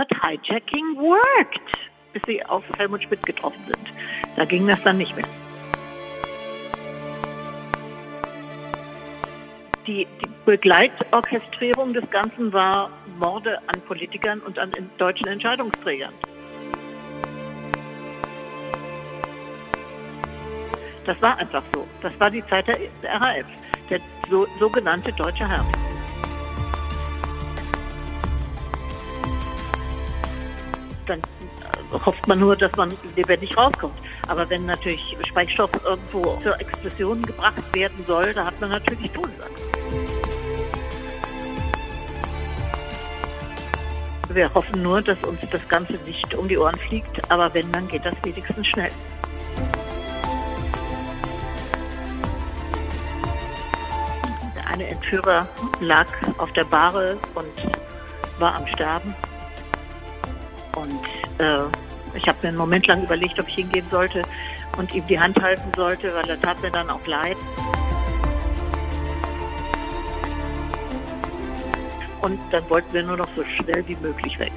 But hijacking worked, bis sie auf Helmut Schmidt getroffen sind. Da ging das dann nicht mehr. Die, die Begleitorchestrierung des Ganzen war Morde an Politikern und an deutschen Entscheidungsträgern. Das war einfach so. Das war die Zeit der RAF, der so, sogenannte deutsche Herbst. Dann äh, hofft man nur, dass man lebendig rauskommt. Aber wenn natürlich Sprengstoff irgendwo zur Explosion gebracht werden soll, da hat man natürlich Todesangst. Wir hoffen nur, dass uns das Ganze nicht um die Ohren fliegt, aber wenn, dann geht das wenigstens schnell. eine Entführer lag auf der Bahre und war am Sterben. Äh, ich habe mir einen Moment lang überlegt, ob ich hingehen sollte und ihm die Hand halten sollte, weil er tat mir dann auch leid. Und dann wollten wir nur noch so schnell wie möglich weg.